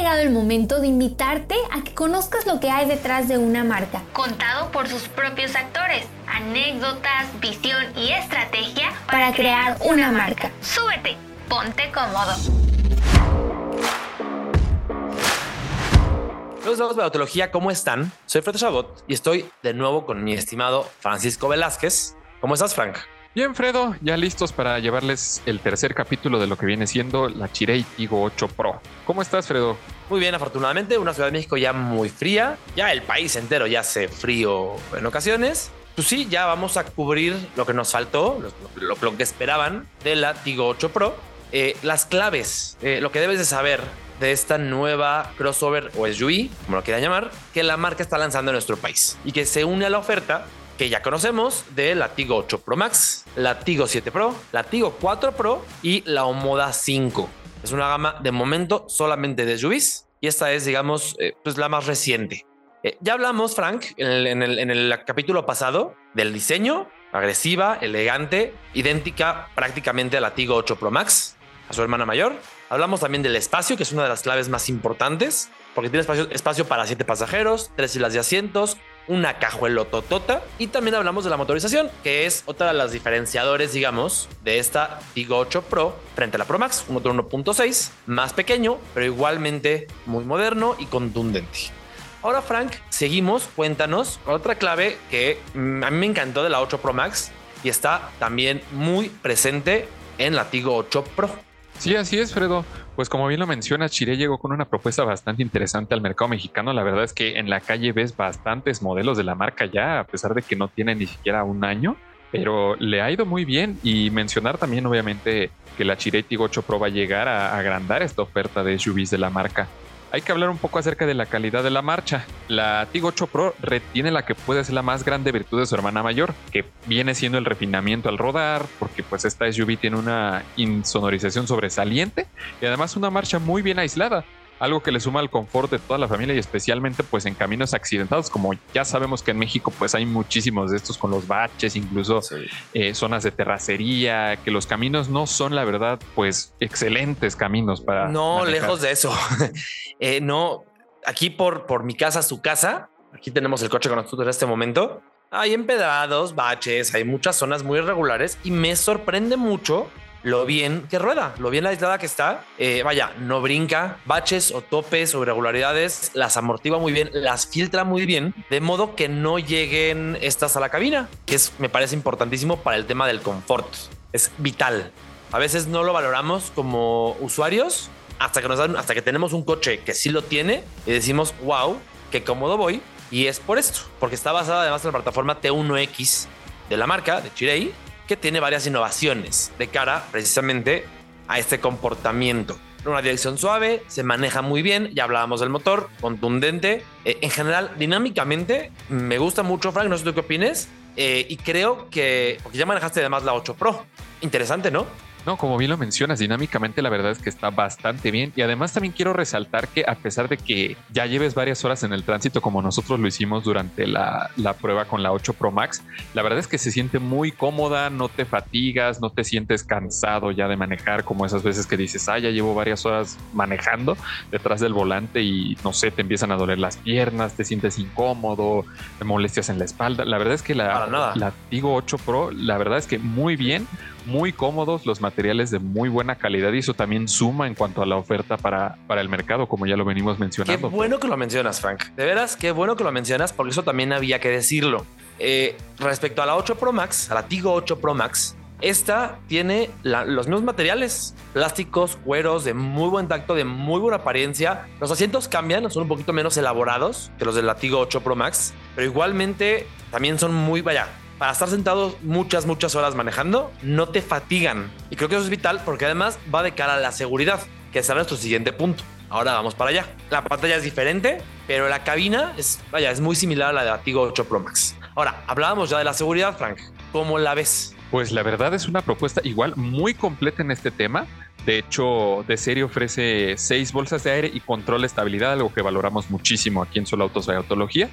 llegado el momento de invitarte a que conozcas lo que hay detrás de una marca, contado por sus propios actores, anécdotas, visión y estrategia para, crear una marca. Súbete, ponte cómodo. Los de Autología, ¿cómo están? Soy Fred Chabot y estoy de nuevo con mi estimado Francisco Velázquez. ¿Cómo estás, Frank? Bien, Fredo, ya listos para llevarles el tercer capítulo de lo que viene siendo la Chirei Tigo 8 Pro. ¿Cómo estás, Fredo? Muy bien, afortunadamente, una Ciudad de México ya muy fría, ya el país entero ya hace frío en ocasiones. Pues sí, ya vamos a cubrir lo que nos faltó, lo, que esperaban de la Tigo 8 Pro. Eh, las claves, eh, lo que debes de saber de esta nueva crossover o SUV, como lo quieran llamar, que la marca está lanzando en nuestro país y que se une a la oferta que ya conocemos de la Tigo 8 Pro Max, la Tigo 7 Pro, la Tigo 4 Pro y la Omoda 5. Es una gama de momento solamente de SUVs y esta es, digamos, eh, pues la más reciente. Eh, ya hablamos, Frank, en el, capítulo pasado del diseño, agresiva, elegante, idéntica prácticamente a la Tigo 8 Pro Max, a su hermana mayor. Hablamos también del espacio, que es una de las claves más importantes, porque tiene espacio, espacio para siete pasajeros, tres filas de asientos, una cajuelototota y también hablamos de la motorización, que es otra de las diferenciadores, digamos, de esta Tigo 8 Pro frente a la Pro Max, un motor 1.6, más pequeño, pero igualmente muy moderno y contundente. Ahora, Frank, seguimos, cuéntanos otra clave que mm, a mí me encantó de la 8 Pro Max y está también muy presente en la Tigo 8 Pro. Sí, así es, Fredo. Pues como bien lo mencionas, Chile llegó con una propuesta bastante interesante al mercado mexicano. La verdad es que en la calle ves bastantes modelos de la marca ya, a pesar de que no tiene ni siquiera un año, pero le ha ido muy bien. Y mencionar también, obviamente, que la Chile Tiggo 8 Pro va a llegar a agrandar esta oferta de SUVs de la marca hay que hablar un poco acerca de la calidad de la marcha. La Tigo 8 Pro retiene la que puede ser la más grande virtud de su hermana mayor, que viene siendo el refinamiento al rodar, porque pues esta SUV tiene una insonorización sobresaliente y además una marcha muy bien aislada algo que le suma al confort de toda la familia y especialmente pues en caminos accidentados, como ya sabemos que en México pues hay muchísimos de estos con los baches, incluso eh, zonas de terracería, que los caminos no son la verdad pues excelentes caminos para... No, lejos de eso. Eh, no, aquí por, por mi casa, su casa, aquí tenemos el coche con nosotros en este momento. Hay empedrados, baches, hay muchas zonas muy irregulares y me sorprende mucho lo bien que rueda, lo bien aislada que está. Eh, vaya, no brinca, baches o topes o irregularidades, las amortigua muy bien, las filtra muy bien, de modo que no lleguen estas a la cabina, que es, me parece importantísimo para el tema del confort. Es vital. A veces no lo valoramos como usuarios hasta que nos dan, hasta que tenemos un coche que sí lo tiene y decimos, wow, qué cómodo voy. Y es por esto, porque está basada además en la plataforma T1X de la marca, de Chirei, que tiene varias innovaciones de cara precisamente a este comportamiento. Una dirección suave, se maneja muy bien, ya hablábamos del motor, contundente. Eh, en general, dinámicamente, me gusta mucho, Frank, no sé tú qué opines. Eh, y creo que, porque ya manejaste además la 8 Pro. Interesante, ¿no? No, como bien lo mencionas, dinámicamente la verdad es que está bastante bien. Y además también quiero resaltar que a pesar de que ya lleves varias horas en el tránsito como nosotros lo hicimos durante la, prueba con la 8 Pro Max, la verdad es que se siente muy cómoda, no te fatigas, no te sientes cansado ya de manejar como esas veces que dices, ah, ya llevo varias horas manejando detrás del volante y no sé, te empiezan a doler las piernas, te sientes incómodo, te molestias en la espalda. La verdad es que la, la Tigo 8 Pro, la verdad es que muy bien muy cómodos, los materiales de muy buena calidad y eso también suma en cuanto a la oferta para, para el mercado, como ya lo venimos mencionando. Qué bueno que lo mencionas, Frank. De veras, qué bueno que lo mencionas, porque eso también había que decirlo. Eh, respecto a la 8 Pro Max, a la Tigo 8 Pro Max, esta tiene los mismos materiales, plásticos, cueros de muy buen tacto, de muy buena apariencia. Los asientos cambian, son un poquito menos elaborados que los del Latigo 8 Pro Max, pero igualmente también son muy, vaya, para estar sentado muchas, muchas horas manejando, no te fatigan. Y creo que eso es vital porque además va de cara a la seguridad, que será nuestro siguiente punto. Ahora vamos para allá. La pantalla es diferente, pero la cabina es, vaya, es muy similar a la de la Tigo 8 Pro Max. Ahora, hablábamos ya de la seguridad, Frank. ¿Cómo la ves? Pues la verdad es una propuesta igual muy completa en este tema. De hecho, de serie ofrece seis bolsas de aire y control de estabilidad, algo que valoramos muchísimo aquí en Solo Autos de Autología.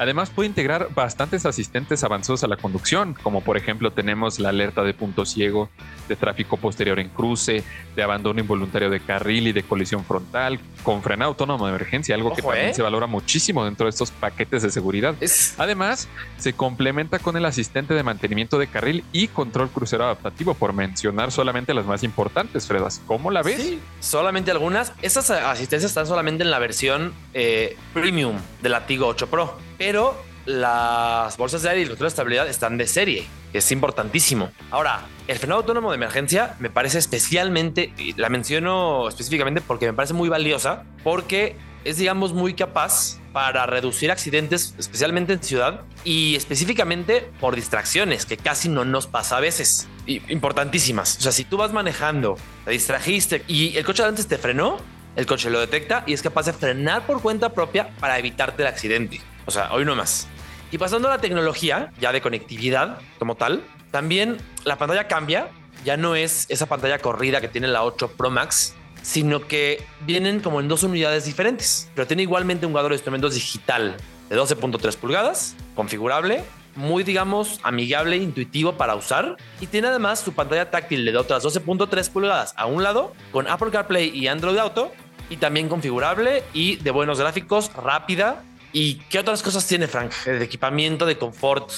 Además puede integrar bastantes asistentes avanzados a la conducción, como por ejemplo tenemos la alerta de punto ciego, de tráfico posterior en cruce, de abandono involuntario de carril y de colisión frontal, con frenado autónomo de emergencia, algo que también ¿eh? se valora muchísimo dentro de estos paquetes de seguridad. Además, se complementa con el asistente de mantenimiento de carril y control crucero adaptativo, por mencionar solamente las más importantes, Fredas. ¿Cómo la ves? Sí, solamente algunas. Esas asistencias están solamente en la versión eh, premium de la Tigo 8 Pro pero las bolsas de aire y control de estabilidad están de serie, que es importantísimo. Ahora, el frenado autónomo de emergencia me parece especialmente, y la menciono específicamente porque me parece muy valiosa, porque es, digamos, muy capaz para reducir accidentes, especialmente en ciudad y específicamente por distracciones, que casi no nos pasa a veces. importantísimas. O sea, si tú vas manejando, te distrajiste y el coche antes te frenó, el coche lo detecta y es capaz de frenar por cuenta propia para evitarte el accidente. O sea, hoy no más. Y pasando a la tecnología, ya de conectividad como tal, también la pantalla cambia. Ya no es esa pantalla corrida que tiene la 8 Pro Max, sino que vienen como en dos unidades diferentes. Pero tiene igualmente un cuadro de instrumentos digital de 12.3 pulgadas, configurable, muy, digamos, amigable, intuitivo para usar. Y tiene además su pantalla táctil de otras 12.3 pulgadas a un lado, con Apple CarPlay y Android Auto, y también configurable y de buenos gráficos, rápida ¿Y qué otras cosas tiene Frank? De equipamiento, de confort,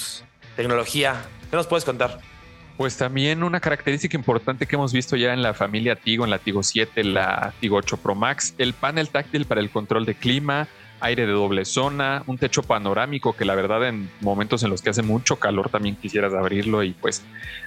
tecnología. ¿Qué nos puedes contar? Pues también una característica importante que hemos visto ya en la familia Tigo, en la Tigo 7, la Tigo 8 Pro Max, el panel táctil para el control de clima, aire de doble zona, un techo panorámico que la verdad en momentos en los que hace mucho calor también quisieras abrirlo y pues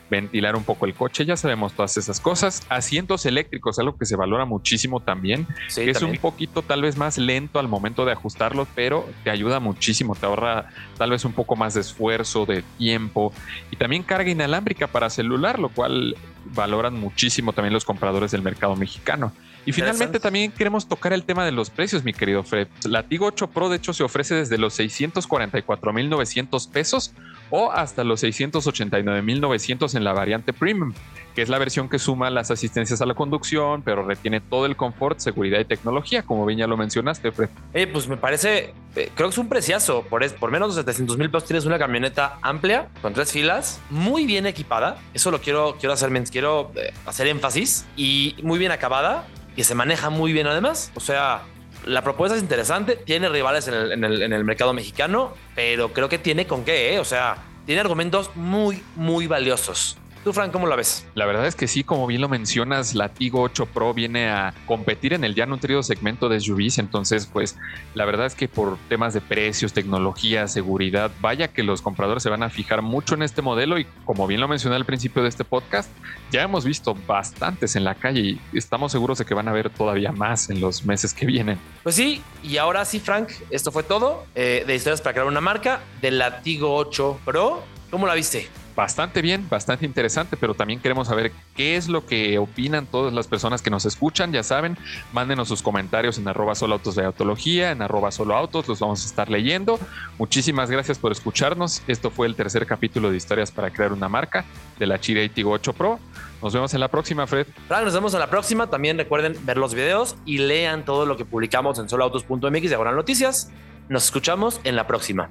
ventilar un poco el coche, ya sabemos todas esas cosas. Asientos eléctricos, algo que se valora muchísimo también, que es un poquito tal vez más lento al momento de ajustarlos, pero te ayuda muchísimo, te ahorra tal vez un poco más de esfuerzo, de tiempo y también carga inalámbrica para celular, lo cual valoran muchísimo también los compradores del mercado mexicano. Y finalmente también queremos tocar el tema de los precios, mi querido Fred. La Tigo 8 Pro, de hecho, se ofrece desde los 644.900 pesos o hasta los 689.900 en la variante Premium, que es la versión que suma las asistencias a la conducción, pero retiene todo el confort, seguridad y tecnología, como bien ya lo mencionaste, Fred. Eh, pues me parece, eh, creo que es un preciazo. Por, por menos de 700 mil pesos tienes una camioneta amplia, con tres filas, muy bien equipada. Eso lo quiero, quiero hacer, quiero eh, hacer énfasis y muy bien acabada que se maneja muy bien además. O sea, la propuesta es interesante, tiene rivales en el, mercado mexicano, pero creo que tiene con qué, ¿eh? O sea, tiene argumentos muy, muy valiosos. Tú, Frank, ¿cómo la ves? La verdad es que sí, como bien lo mencionas, la Tigo 8 Pro viene a competir en el ya nutrido segmento de SUVs. Entonces, pues la verdad es que por temas de precios, tecnología, seguridad, vaya que los compradores se van a fijar mucho en este modelo. Y como bien lo mencioné al principio de este podcast, ya hemos visto bastantes en la calle y estamos seguros de que van a ver todavía más en los meses que vienen. Pues sí, y ahora sí, Frank, esto fue todo eh, de historias para crear una marca de la Tigo 8 Pro. ¿Cómo la viste? Bastante bien, bastante interesante, pero también queremos saber qué es lo que opinan todas las personas que nos escuchan. Ya saben, mándenos sus comentarios en arroba solo de autología, en arroba solo los vamos a estar leyendo. Muchísimas gracias por escucharnos. Esto fue el tercer capítulo de Historias para crear una marca de la Chile Tigo 8 Pro. Nos vemos en la próxima, Fred. nos vemos en la próxima. También recuerden ver los videos y lean todo lo que publicamos en soloautos.mx de noticias. Nos escuchamos en la próxima.